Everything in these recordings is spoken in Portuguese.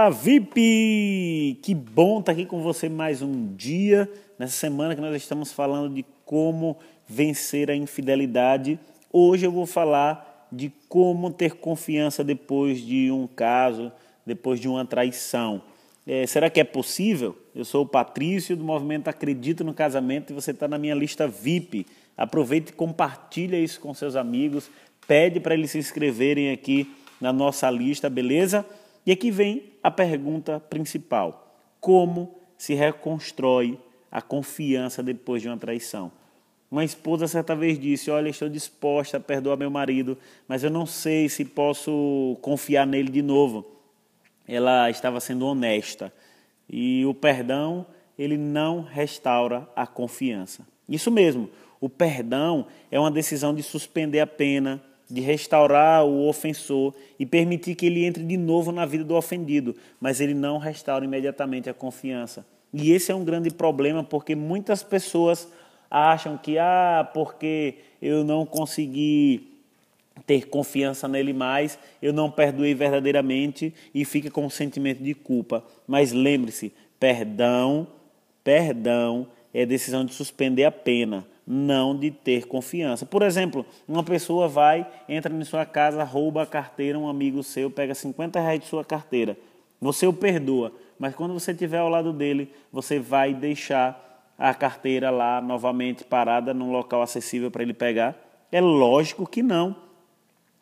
Fala VIP! Que bom estar aqui com você mais um dia, nessa semana que nós estamos falando de como vencer a infidelidade. Hoje eu vou falar de como ter confiança depois de um caso, depois de uma traição. É, será que é possível? Eu sou o Patrício do movimento Acredito no Casamento e você está na minha lista VIP. Aproveite e compartilha isso com seus amigos, pede para eles se inscreverem aqui na nossa lista, beleza? E aqui vem a pergunta principal: como se reconstrói a confiança depois de uma traição? Uma esposa certa vez disse: Olha, estou disposta a perdoar meu marido, mas eu não sei se posso confiar nele de novo. Ela estava sendo honesta e o perdão ele não restaura a confiança. Isso mesmo, o perdão é uma decisão de suspender a pena, de restaurar o ofensor e permitir que ele entre de novo na vida do ofendido, mas ele não restaura imediatamente a confiança. E esse é um grande problema porque muitas pessoas acham que ah, porque eu não consegui ter confiança nele mais, eu não perdoei verdadeiramente e fica com um sentimento de culpa. Mas lembre-se, perdão, perdão é decisão de suspender a pena não de ter confiança. Por exemplo, uma pessoa vai, entra em sua casa, rouba a carteira, um amigo seu pega 50 reais de sua carteira. Você o perdoa, mas quando você estiver ao lado dele, você vai deixar a carteira lá novamente parada num local acessível para ele pegar? É lógico que não.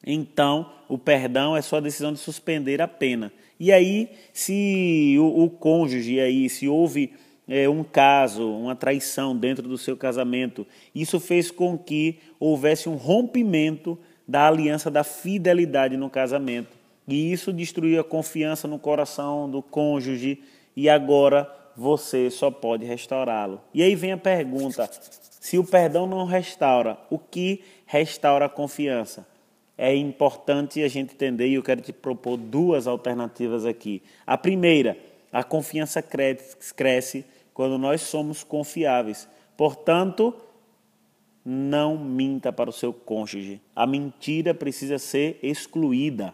Então, o perdão é sua decisão de suspender a pena. E aí, se o, o cônjuge aí, se houve é, um caso, uma traição dentro do seu casamento. Isso fez com que houvesse um rompimento da aliança da fidelidade no casamento. E isso destruiu a confiança no coração do cônjuge e agora você só pode restaurá-lo. E aí vem a pergunta: se o perdão não restaura, o que restaura a confiança? É importante a gente entender e eu quero te propor duas alternativas aqui. A primeira, a confiança cresce quando nós somos confiáveis. Portanto, não minta para o seu cônjuge. A mentira precisa ser excluída.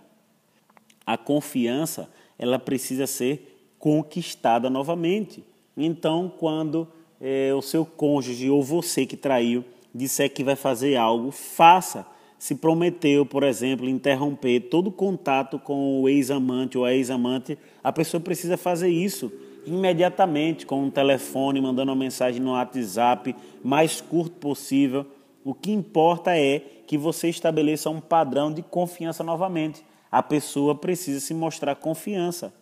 A confiança, ela precisa ser conquistada novamente. Então, quando é, o seu cônjuge ou você que traiu disser que vai fazer algo, faça. Se prometeu, por exemplo, interromper todo contato com o ex-amante ou a ex-amante, a pessoa precisa fazer isso imediatamente com um telefone, mandando uma mensagem no WhatsApp, mais curto possível. O que importa é que você estabeleça um padrão de confiança novamente. A pessoa precisa se mostrar confiança.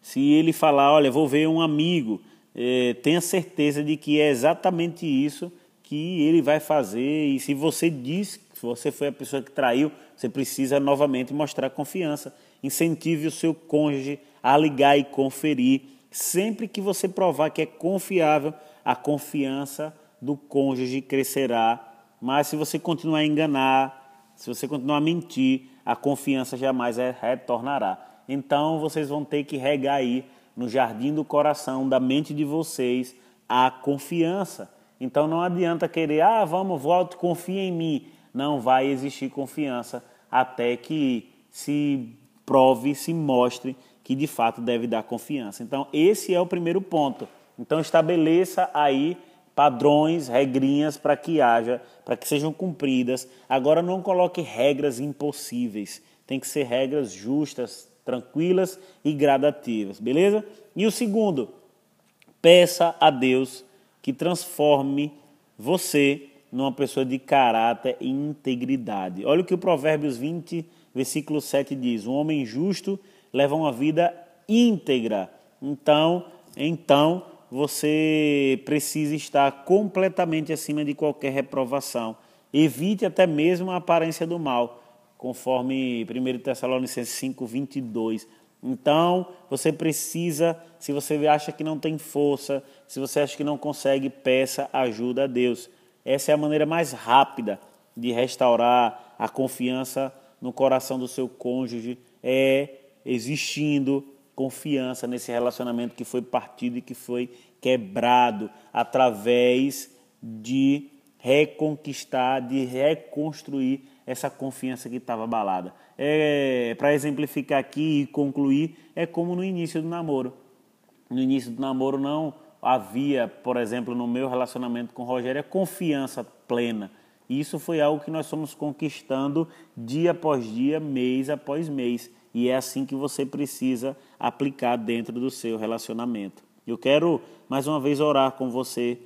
Se ele falar, olha, vou ver um amigo, é, tenha certeza de que é exatamente isso que ele vai fazer. E se você diz que você foi a pessoa que traiu, você precisa novamente mostrar confiança. Incentive o seu cônjuge a ligar e conferir Sempre que você provar que é confiável, a confiança do cônjuge crescerá. Mas se você continuar a enganar, se você continuar a mentir, a confiança jamais retornará. Então vocês vão ter que regar aí no jardim do coração, da mente de vocês, a confiança. Então não adianta querer, ah, vamos, volte, confia em mim. Não vai existir confiança até que se prove, se mostre que de fato deve dar confiança. Então, esse é o primeiro ponto. Então, estabeleça aí padrões, regrinhas para que haja, para que sejam cumpridas. Agora, não coloque regras impossíveis. Tem que ser regras justas, tranquilas e gradativas, beleza? E o segundo, peça a Deus que transforme você numa pessoa de caráter e integridade. Olha o que o Provérbios 20, versículo 7 diz: Um homem justo leva uma vida íntegra. Então, então você precisa estar completamente acima de qualquer reprovação. Evite até mesmo a aparência do mal, conforme 1 Tessalonicenses 5, 22. Então, você precisa, se você acha que não tem força, se você acha que não consegue, peça ajuda a Deus. Essa é a maneira mais rápida de restaurar a confiança no coração do seu cônjuge, é existindo confiança nesse relacionamento que foi partido e que foi quebrado através de reconquistar, de reconstruir essa confiança que estava abalada. É, Para exemplificar aqui e concluir, é como no início do namoro. No início do namoro não havia, por exemplo, no meu relacionamento com o Rogério, confiança plena. Isso foi algo que nós fomos conquistando dia após dia, mês após mês. E é assim que você precisa aplicar dentro do seu relacionamento. Eu quero mais uma vez orar com você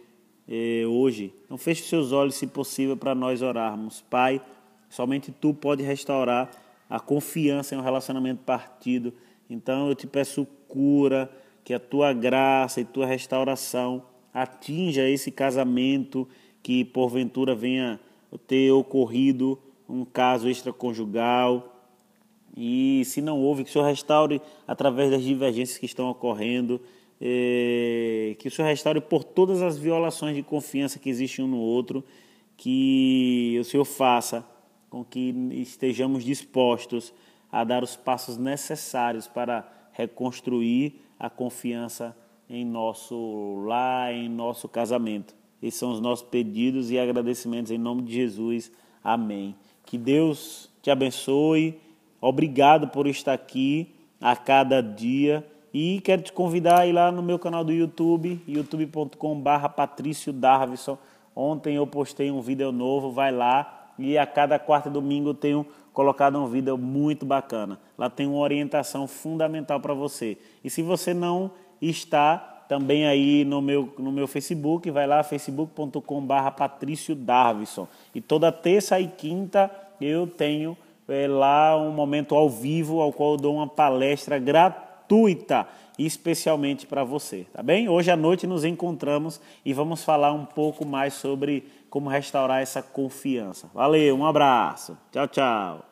eh, hoje. Então feche seus olhos, se possível, para nós orarmos. Pai, somente Tu pode restaurar a confiança em um relacionamento partido. Então eu te peço cura, que a Tua graça e Tua restauração atinja esse casamento que porventura venha ter ocorrido um caso extraconjugal. E se não houve, que o Senhor restaure através das divergências que estão ocorrendo é, que o Senhor restaure por todas as violações de confiança que existem um no outro, que o Senhor faça com que estejamos dispostos a dar os passos necessários para reconstruir a confiança em nosso lar, em nosso casamento. Esses são os nossos pedidos e agradecimentos em nome de Jesus. Amém. Que Deus te abençoe. Obrigado por estar aqui a cada dia. E quero te convidar a ir lá no meu canal do YouTube, youtube.com.br Patrício Darvison. Ontem eu postei um vídeo novo, vai lá. E a cada quarta e domingo eu tenho colocado um vídeo muito bacana. Lá tem uma orientação fundamental para você. E se você não está também aí no meu, no meu Facebook, vai lá, facebook.com.br Patrício Darvison. E toda terça e quinta eu tenho é, lá um momento ao vivo, ao qual eu dou uma palestra gratuita especialmente para você, tá bem? Hoje à noite nos encontramos e vamos falar um pouco mais sobre como restaurar essa confiança. Valeu, um abraço. Tchau, tchau.